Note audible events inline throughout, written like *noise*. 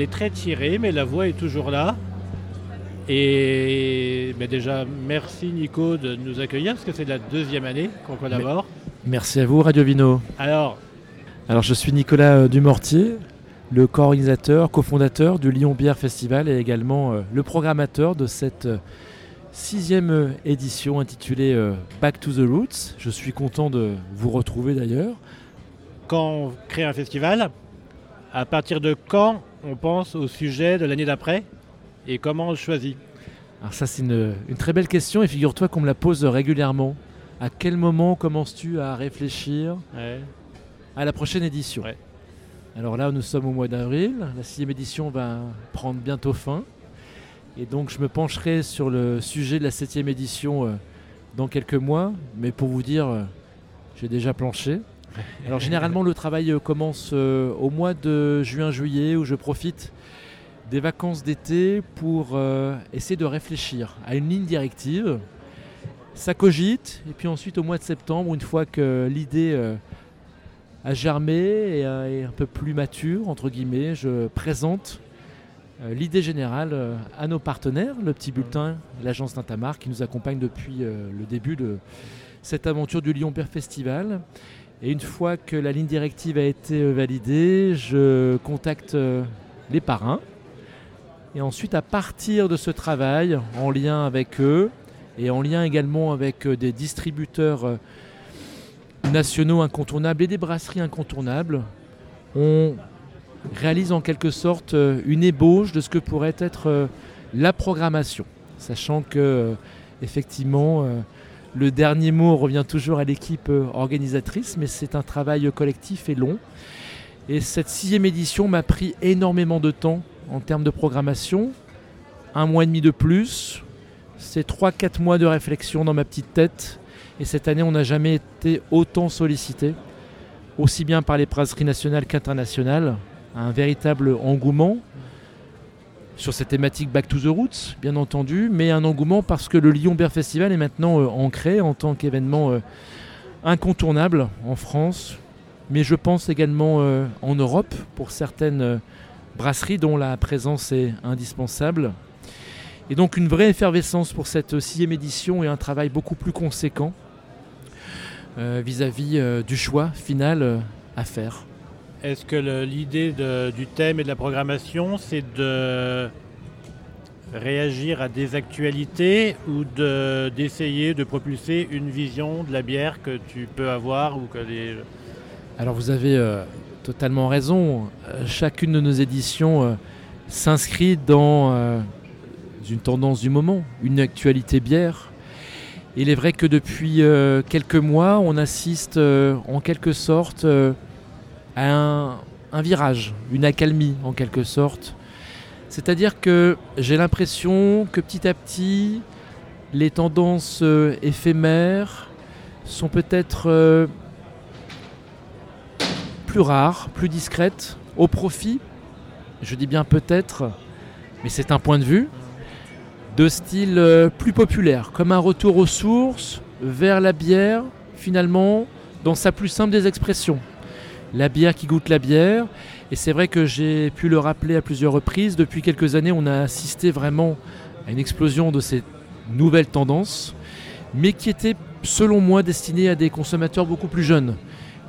est très tirée, mais la voix est toujours là. Et mais déjà, merci Nico de nous accueillir, parce que c'est la deuxième année qu'on collabore. Merci à vous, Radio Vino. Alors, Alors, je suis Nicolas euh, Dumortier, le co-organisateur, cofondateur du Lyon Bière Festival et également euh, le programmateur de cette euh, sixième édition intitulée euh, Back to the Roots. Je suis content de vous retrouver d'ailleurs. quand on crée un festival, à partir de quand on pense au sujet de l'année d'après et comment on le choisit Alors ça c'est une, une très belle question et figure-toi qu'on me la pose régulièrement. À quel moment commences-tu à réfléchir Ouais. à la prochaine édition Ouais. Alors là, nous sommes au mois d'avril. La sixième édition va prendre bientôt fin. Et donc, je me pencherai sur le sujet de la septième édition euh, dans quelques mois. Mais pour vous dire, euh, j'ai déjà planché. *laughs* Alors, généralement, le travail euh, commence euh, au mois de juin-juillet où je profite des vacances d'été pour euh, essayer de réfléchir à une ligne directive. Ça cogite. Et puis ensuite, au mois de septembre, une fois que l'idée a germé et est un peu plus mature, entre guillemets, je présente l'idée générale à nos partenaires, le petit bulletin, l'agence Tintamar, qui nous accompagne depuis le début de cette aventure du Lyon Beer Festival. Et une fois que la ligne directive a été euh, validée, je contacte euh, les parrains. Et ensuite, à partir de ce travail, en lien avec eux, et en lien également avec euh, des distributeurs nationaux incontournables et des brasseries incontournables, on réalise en quelque sorte une ébauche de ce que pourrait être la programmation, sachant que effectivement le dernier mot revient toujours à l'équipe euh, organisatrice, mais c'est un travail collectif et long. Et cette sixième édition m'a pris énormément de temps en termes de programmation, un mois et demi de plus, c'est 3-4 mois de réflexion dans ma petite tête. Et cette année, on n'a jamais été autant sollicité, aussi bien par les brasseries nationales qu'internationales. Un véritable engouement sur cette thématique Back to the Roots, bien entendu, mais un engouement parce que le Lyon Beer Festival est maintenant euh, ancré en tant qu'événement euh, incontournable en France, mais je pense également euh, en Europe pour certaines brasseries dont la présence est indispensable. Et donc une vraie effervescence pour cette sixième édition et un travail beaucoup plus conséquent vis-à-vis du choix final à faire. Est-ce que l'idée du thème et de la programmation, c'est de réagir à des actualités ou de- d'essayer de propulser une vision de la bière que tu peux avoir ou que les... Alors vous avez euh, totalement raison. Euh, chacune de nos éditions euh, s'inscrit dans une tendance du moment, une actualité bière. Il est vrai que depuis quelques mois, on assiste en quelque sorte à un, virage, une accalmie en quelque sorte. C'est-à-dire que j'ai l'impression que petit à petit, les tendances euh, éphémères sont peut-être euh, plus rares, plus discrètes, au profit, je dis bien peut-être, mais c'est un point de vue, de style euh, plus populaire, comme un retour aux sources, vers la bière, finalement, dans sa plus simple des expressions. La bière qui goûte la bière, et c'est vrai que j'ai pu le rappeler à plusieurs reprises, depuis quelques années, on a assisté vraiment à une explosion de ces nouvelles tendances, mais qui étaient, selon moi, destinées à des consommateurs beaucoup plus jeunes.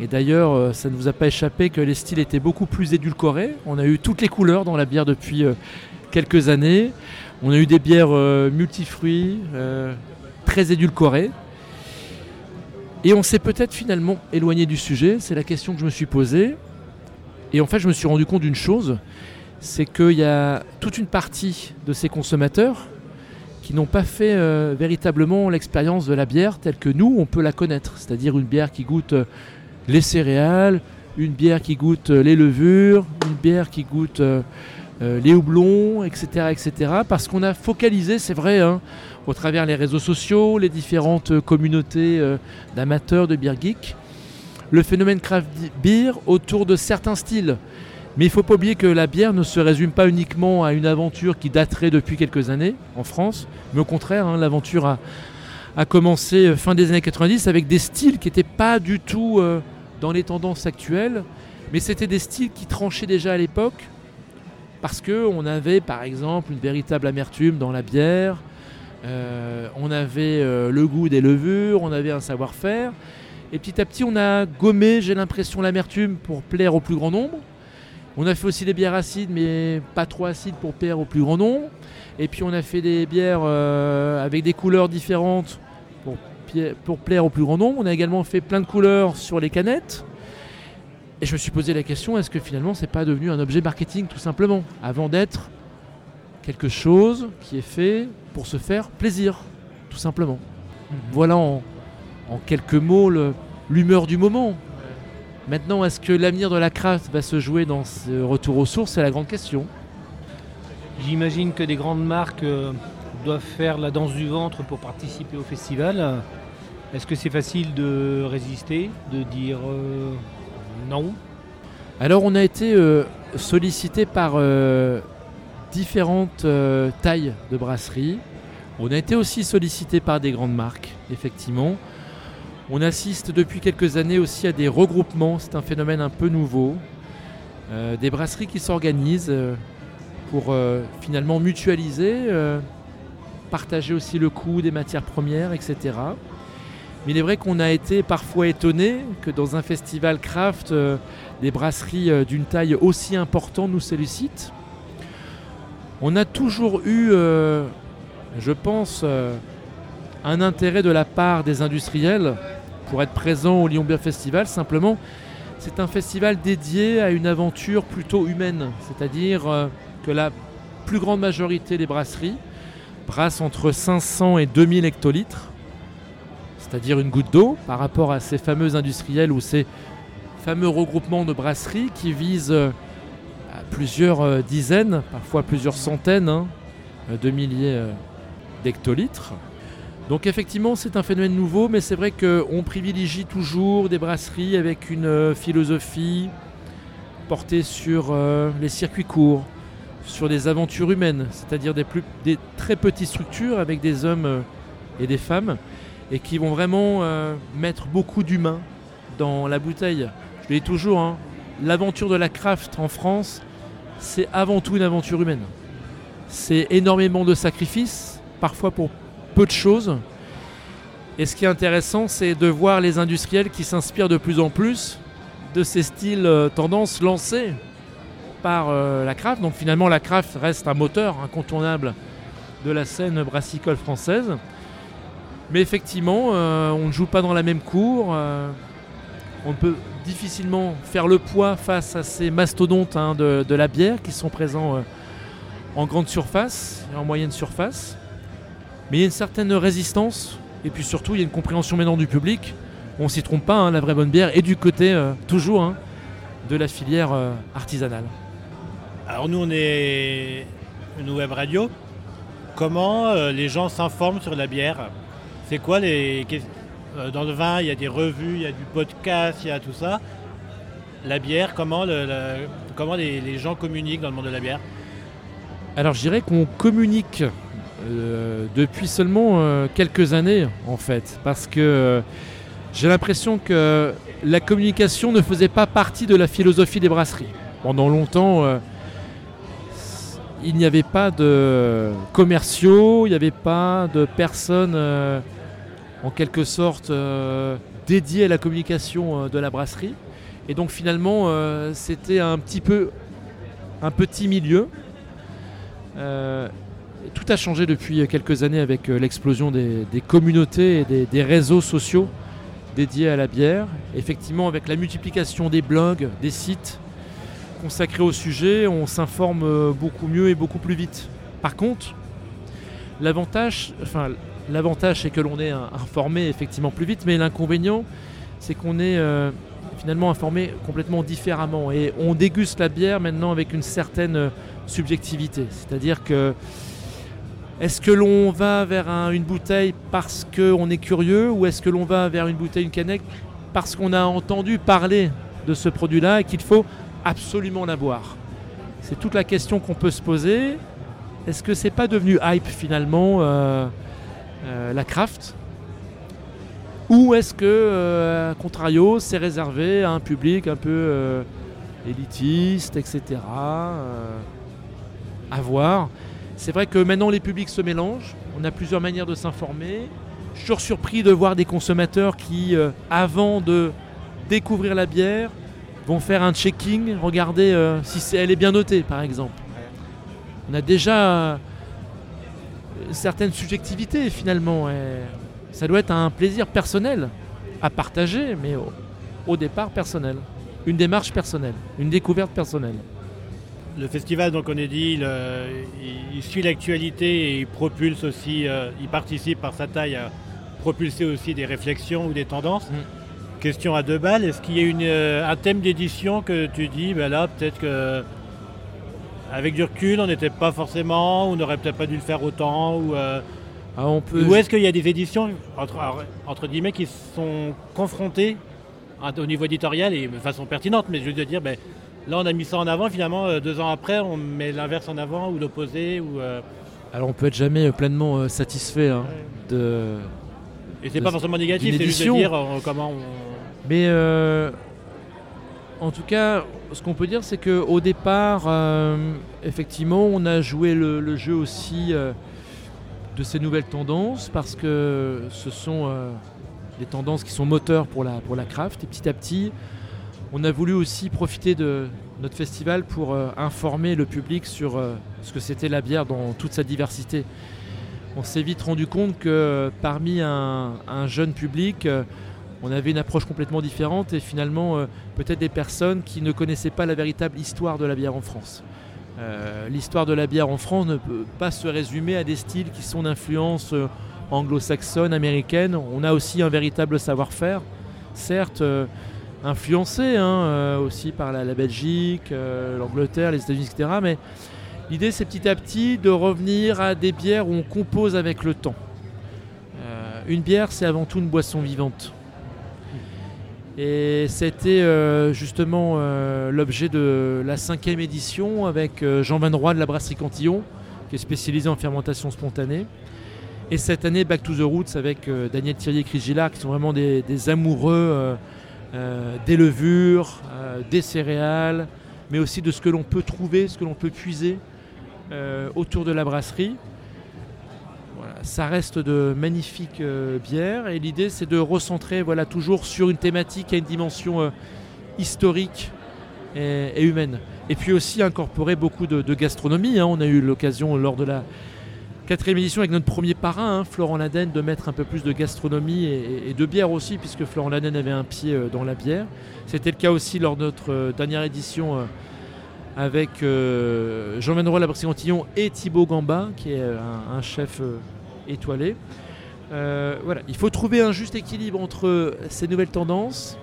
Et d'ailleurs, euh, ça ne vous a pas échappé que les styles étaient beaucoup plus édulcorés. On a eu toutes les couleurs dans la bière depuis euh, quelques années. On a eu des bières euh, multifruits, très édulcorées. Et on s'est peut-être finalement éloigné du sujet. C'est la question que je me suis posée. Et en fait, je me suis rendu compte d'une chose, c'est qu'il y a toute une partie de ces consommateurs qui n'ont pas fait euh, véritablement l'expérience de la bière telle que nous, on peut la connaître. C'est-à-dire une bière qui goûte euh, les céréales, une bière qui goûte euh, les levures, une bière qui goûte les houblons, etc. etc. parce qu'on a focalisé, c'est vrai, hein, au travers les réseaux sociaux, les différentes communautés euh, d'amateurs de bière geek, le phénomène craft beer autour de certains styles. Mais il ne faut pas oublier que la bière ne se résume pas uniquement à une aventure qui daterait depuis quelques années en France, mais au contraire, hein, l'aventure a, a commencé euh, fin des années 90 avec des styles qui n'étaient pas du tout euh, dans les tendances actuelles, mais c'était des styles qui tranchaient déjà à l'époque parce qu'on avait par exemple une véritable amertume dans la bière, euh, on avait euh, le goût des levures, on avait un savoir-faire. Et petit à petit, on a gommé, j'ai l'impression, l'amertume pour plaire au plus grand nombre. On a fait aussi des bières acides, mais pas trop acides pour plaire au plus grand nombre. Et puis on a fait des bières euh, avec des couleurs différentes pour, plaire au plus grand nombre. On a également fait plein de couleurs sur les canettes. Et je me suis posé la question, est-ce que finalement c'est pas devenu un objet marketing tout simplement, avant d'être quelque chose qui est fait pour se faire plaisir, tout simplement. Mhm. Voilà en, quelques mots l'humeur du moment. Maintenant, est-ce que l'avenir de la craft va se jouer dans ce retour aux sources? C'est la grande question. J'imagine que des grandes marques euh, doivent faire la danse du ventre pour participer au festival. Est-ce que c'est facile de résister, de dire euh, non? Alors on a été euh, sollicité par différentes euh, tailles de brasseries. On a été aussi sollicité par des grandes marques, effectivement. On assiste depuis quelques années aussi à des regroupements, c'est un phénomène un peu nouveau. Euh, des brasseries qui s'organisent euh, pour finalement mutualiser, partager aussi le coût des matières premières, etc. Mais il est vrai qu'on a été parfois étonné que dans un festival craft, des brasseries d'une taille aussi importante nous sollicitent. On a toujours eu, euh, je pense, euh, un intérêt de la part des industriels pour être présent au Lyon Beer Festival. Simplement, c'est un festival dédié à une aventure plutôt humaine, c'est-à-dire euh, que la plus grande majorité des brasseries brassent entre 500 et 2000 hectolitres, c'est-à-dire une goutte d'eau, par rapport à ces fameux industriels ou ces fameux regroupements de brasseries qui visent plusieurs euh, dizaines, parfois plusieurs centaines hein, euh, de milliers euh, d'hectolitres. Donc effectivement c'est un phénomène nouveau, mais c'est vrai qu'on privilégie toujours des brasseries avec une philosophie portée sur les circuits courts, sur des aventures humaines, c'est-à-dire des, très petites structures avec des hommes et des femmes, et qui vont vraiment mettre beaucoup d'humains dans la bouteille. Je le dis toujours, hein, l'aventure de la craft en France, c'est avant tout une aventure humaine. C'est énormément de sacrifices, parfois pour peu de choses. Et ce qui est intéressant, c'est de voir les industriels qui s'inspirent de plus en plus de ces styles euh, tendances lancés par euh, la craft. Donc finalement, la craft reste un moteur incontournable de la scène brassicole française. Mais effectivement, euh, on ne joue pas dans la même cour. on peut difficilement faire le poids face à ces mastodontes hein, de, la bière qui sont présents euh, en grande surface et en moyenne surface. Mais il y a une certaine résistance et puis surtout il y a une compréhension maintenant du public. On s'y trompe pas, hein, la vraie bonne bière est du côté euh, toujours hein, de la filière euh, artisanale. Alors nous on est une web radio. Comment les gens s'informent sur la bière? C'est quoi les dans le vin, il y a des revues, il y a du podcast, il y a tout ça. La bière, comment, comment les, gens communiquent dans le monde de la bière? Alors je dirais qu'on communique euh, depuis seulement euh, quelques années en fait, parce que j'ai l'impression que la communication ne faisait pas partie de la philosophie des brasseries. Pendant longtemps, il n'y avait pas de commerciaux, il n'y avait pas de personnes en quelque sorte euh, dédié à la communication euh, de la brasserie. Et donc finalement, euh, c'était un petit peu un petit milieu. tout a changé depuis quelques années avec l'explosion des, communautés et des, réseaux sociaux dédiés à la bière. Effectivement, avec la multiplication des blogs, des sites consacrés au sujet, on s'informe beaucoup mieux et beaucoup plus vite. Par contre, l'avantage, enfin, L'avantage, c'est que l'on est informé effectivement plus vite, mais l'inconvénient, c'est qu'on est euh, finalement informé complètement différemment. Et on déguste la bière maintenant avec une certaine euh, subjectivité. C'est-à-dire que est-ce que l'on va vers une bouteille parce qu'on est curieux ou est-ce que l'on va vers une bouteille, une canette parce qu'on a entendu parler de ce produit-là et qu'il faut absolument la boire? C'est toute la question qu'on peut se poser. Est-ce que c'est pas devenu hype finalement euh, la craft Ou est-ce que, euh, contrario, c'est réservé à un public un peu euh, élitiste, etc. à voir. C'est vrai que maintenant les publics se mélangent, on a plusieurs manières de s'informer. Je suis toujours surpris de voir des consommateurs qui, euh, avant de découvrir la bière, vont faire un checking, regarder euh, si elle est bien notée par exemple. On a déjà certaines subjectivités finalement. ça doit être un plaisir personnel à partager, mais au, départ personnel. Une démarche personnelle, une découverte personnelle. Le festival, donc on est dit, il, suit l'actualité et il propulse aussi, euh, il participe par sa taille à propulser aussi des réflexions ou des tendances. Mm. Question à deux balles, est-ce qu'il y a une, euh, un thème d'édition que tu dis, ben là peut-être que avec du recul, on n'était pas forcément, on n'aurait peut-être pas dû le faire autant, ou, euh, ah, on peut... ou est-ce qu'il y a des éditions, entre, entre guillemets, qui sont confrontées au niveau éditorial et de façon pertinente, mais je veux dire, ben, là on a mis ça en avant, finalement, euh, deux ans après, on met l'inverse en avant ou l'opposé. Ou, euh, Alors on peut être jamais pleinement satisfait hein, de. Et c'est pas forcément négatif, c'est juste de dire comment on. Mais en tout cas, ce qu'on peut dire, c'est qu'au départ, euh, effectivement, on a joué le, jeu aussi euh, de ces nouvelles tendances parce que ce sont euh, des tendances qui sont moteurs pour la, pour la craft. Et petit à petit, on a voulu aussi profiter de notre festival pour informer le public sur ce que c'était la bière dans toute sa diversité. On s'est vite rendu compte que parmi un jeune public, on avait une approche complètement différente et finalement euh, peut-être des personnes qui ne connaissaient pas la véritable histoire de la bière en France. Euh, l'histoire de la bière en France ne peut pas se résumer à des styles qui sont d'influence euh, anglo-saxonne, américaine. On a aussi un véritable savoir-faire, certes influencé hein, aussi par la, Belgique, l'Angleterre, les États-Unis, etc. Mais l'idée c'est petit à petit de revenir à des bières où on compose avec le temps. une bière c'est avant tout une boisson vivante. Et c'était euh, justement euh, l'objet de la cinquième édition avec euh, Jean Van Roy de la brasserie Cantillon, qui est spécialisé en fermentation spontanée. Et cette année, Back to the Roots avec Daniel Thierry et Chris Gillard, qui sont vraiment des amoureux des levures, des céréales, mais aussi de ce que l'on peut trouver, ce que l'on peut puiser autour de la brasserie ça reste de magnifiques euh, bières et l'idée c'est de recentrer voilà, toujours sur une thématique à une dimension euh, historique et, humaine. Et puis aussi incorporer beaucoup de, gastronomie. Hein. On a eu l'occasion lors de la quatrième édition avec notre premier parrain, hein, Florent Laden, de mettre un peu plus de gastronomie et, de bière aussi, puisque Florent Laden avait un pied euh, dans la bière. C'était le cas aussi lors de notre dernière édition avec Jean Menroy Labrissé-Cantillon et Thibaut Gamba, qui est un, chef étoilé. Euh, voilà, il faut trouver un juste équilibre entre ces nouvelles tendances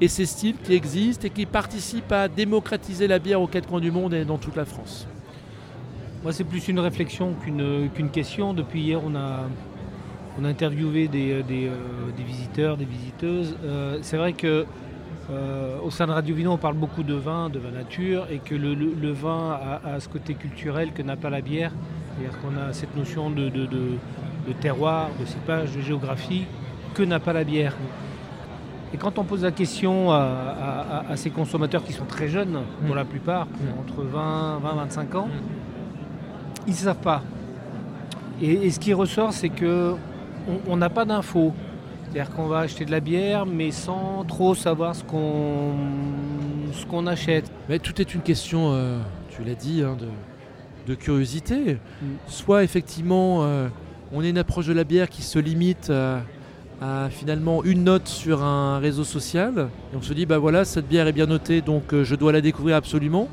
et ces styles qui existent et qui participent à démocratiser la bière aux quatre coins du monde et dans toute la France. Moi, c'est plus une réflexion qu'une question. Depuis hier, on a, on a interviewé des, des, euh, visiteurs, des visiteuses. Euh, c'est vrai que au sein de Radio Vino, on parle beaucoup de vin, de vin nature, et que le, vin a, ce côté culturel que n'a pas la bière. C'est-à-dire qu'on a cette notion de, terroir, de cépage, de géographie que n'a pas la bière. Et quand on pose la question à, ces consommateurs qui sont très jeunes, pour la plupart, mm. entre 20 20 25 ans, ils ne savent pas. Et, ce qui ressort, c'est que on n'a pas d'infos. C'est-à-dire qu'on va acheter de la bière, mais sans trop savoir ce qu'on ce qu'on achète. Mais tout est une question, euh, tu l'as dit, hein, de, de curiosité. Mm. Soit effectivement, euh, on est une approche de la bière qui se limite à, finalement une note sur un réseau social. Et on se dit, bah voilà, cette bière est bien notée, donc euh, je dois la découvrir absolument.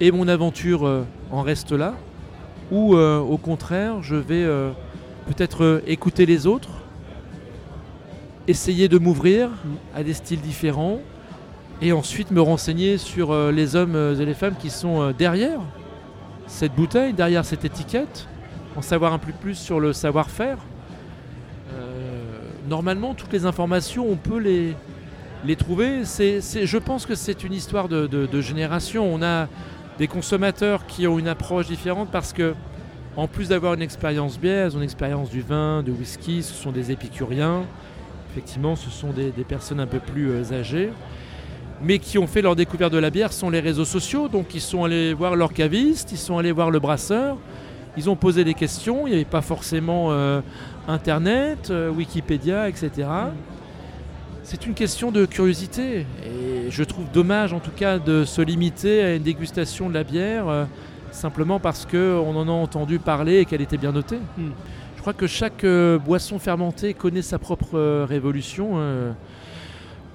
Et mon aventure euh, en reste là. Ou au contraire, je vais peut-être écouter les autres, essayer de m'ouvrir à des styles différents, et ensuite me renseigner sur les hommes et les femmes qui sont derrière cette bouteille, derrière cette étiquette, en savoir un peu plus sur le savoir-faire. Euh, normalement, toutes les informations, on peut les, trouver. Je pense que c'est une histoire de, génération. On a des consommateurs qui ont une approche différente parce que, en plus d'avoir une expérience bière, une expérience du vin, du whisky, ce sont des épicuriens. Effectivement, ce sont des, personnes un peu plus euh, âgées. Mais qui ont fait leur découverte de la bière sont les réseaux sociaux. Donc ils sont allés voir leur caviste, ils sont allés voir le brasseur, ils ont posé des questions. Il n'y avait pas forcément euh, Internet, euh, Wikipédia, etc. C'est une question de curiosité. Et je trouve dommage en tout cas de se limiter à une dégustation de la bière euh, simplement parce qu'on en a entendu parler et qu'elle était bien notée. Hmm. Je crois que chaque boisson fermentée connaît sa propre révolution.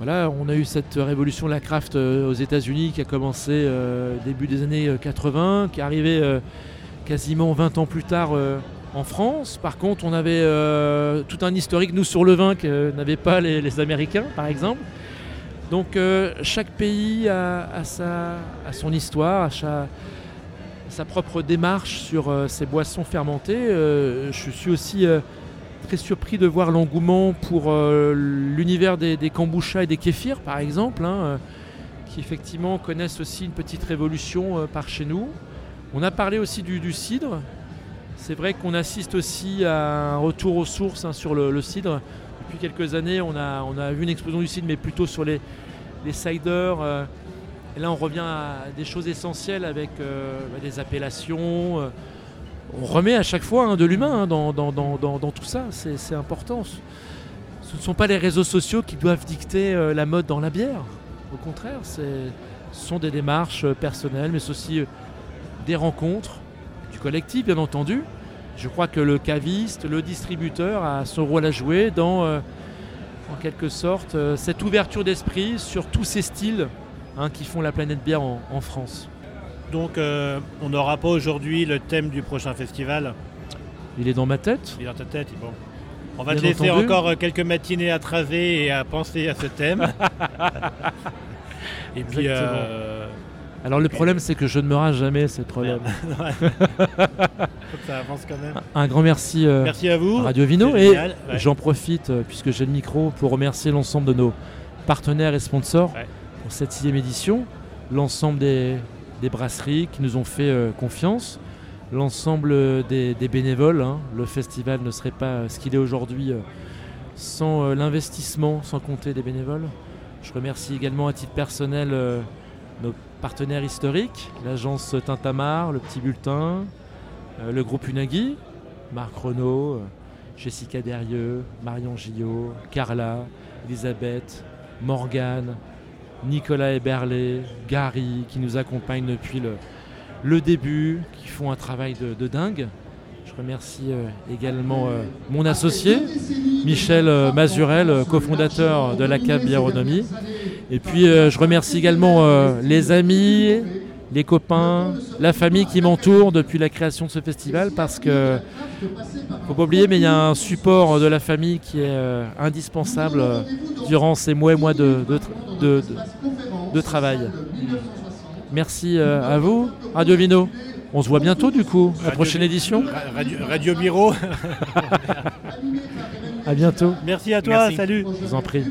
Voilà, on a eu cette révolution de la craft euh, aux États-Unis qui a commencé euh, début des années euh, 80, qui est arrivée euh, quasiment 20 ans plus tard euh, en France. Par contre, on avait euh, tout un historique, nous, sur le vin que n'avaient pas les, Américains, par exemple. Donc, euh, chaque pays a, sa, a son histoire, sa, sa propre démarche sur euh, ses boissons fermentées. Euh, je suis aussi euh, très surpris de voir l'engouement pour euh, l'univers des, des kombucha et des kéfirs, par exemple, hein, euh, qui effectivement connaissent aussi une petite révolution euh, par chez nous. On a parlé aussi du, cidre. C'est vrai qu'on assiste aussi à un retour aux sources hein, sur le, cidre. Depuis quelques années, on a, on a vu une explosion du cidre, mais plutôt sur les, les ciders. et là, on revient à des choses essentielles avec bah, des appellations. On remet à chaque fois hein, de l'humain hein, dans, tout ça, c'est important. Ce ne sont pas les réseaux sociaux qui doivent dicter euh, la mode dans la bière. Au contraire, ce sont des démarches euh, personnelles, mais aussi euh, des rencontres, du collectif bien entendu. Je crois que le caviste, le distributeur a son rôle à jouer dans, en quelque sorte, cette ouverture d'esprit sur tous ces styles hein, qui font la planète bière en France. Donc euh, on n'aura pas aujourd'hui le thème du prochain festival. Il est dans ma tête. Il est dans ta tête. Bon. On va Bien te laisser entendu. encore euh, quelques matinées à traver et à penser à ce thème. *laughs* et puis euh, Alors le problème c'est que je ne me rase jamais, c'est le problème. *laughs* *laughs* ça avance quand même. Un grand merci, euh, Merci à vous. Radio Vino et. Ouais. j'en profite puisque j'ai le micro pour remercier l'ensemble de nos partenaires et sponsors Ouais. pour cette sixième édition, l'ensemble des, des brasseries qui nous ont fait euh, confiance, l'ensemble euh, des, bénévoles. hein. Le festival ne serait pas euh, ce qu'il est aujourd'hui sans l'investissement, sans compter des bénévoles. Je remercie également à titre personnel nos partenaires historiques, l'agence Tintamar, le Petit Bulletin, le groupe Unagi, Marc Renault, Jessica Derieux, Marion Gillot, Carla, Elisabeth, Morgane, Nicolas Eberlé, Gary, qui nous accompagnent depuis le, début, qui font un travail de, dingue. Je remercie euh, également euh, mon associé, Michel euh, Mazurel, cofondateur de la CAP Biéronomie. Et puis je remercie également les amis, les copains, la famille qui m'entoure depuis la création de ce festival parce que faut pas oublier mais il y a un support de la famille qui est euh, indispensable euh, durant ces mois et mois de, de, tra- de- de- de travail. Merci euh, à vous, Radio Vino. On se voit bientôt du coup, la Radio prochaine édition. Ra- Radio, Radio Bureau. À bientôt, Merci à toi. Merci. Salut. je vous en prie.